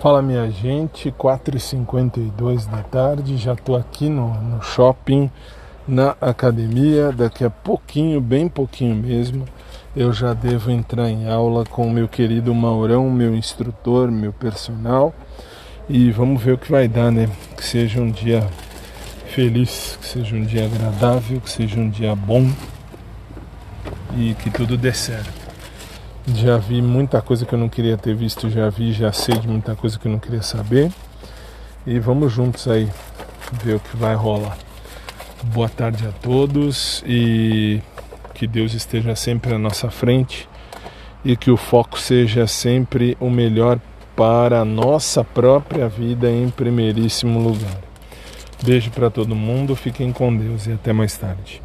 Fala minha gente, 4h52 da tarde, já estou aqui no, no shopping, na academia, daqui a pouquinho, bem pouquinho mesmo, eu já devo entrar em aula com o meu querido Maurão, meu instrutor, meu personal, e vamos ver o que vai dar, né? Que seja um dia feliz, que seja um dia agradável, que seja um dia bom e que tudo dê certo. Já vi muita coisa que eu não queria ter visto, já vi, já sei de muita coisa que eu não queria saber. E vamos juntos aí ver o que vai rolar. Boa tarde a todos e que Deus esteja sempre à nossa frente e que o foco seja sempre o melhor para a nossa própria vida em primeiríssimo lugar. Beijo para todo mundo, fiquem com Deus e até mais tarde.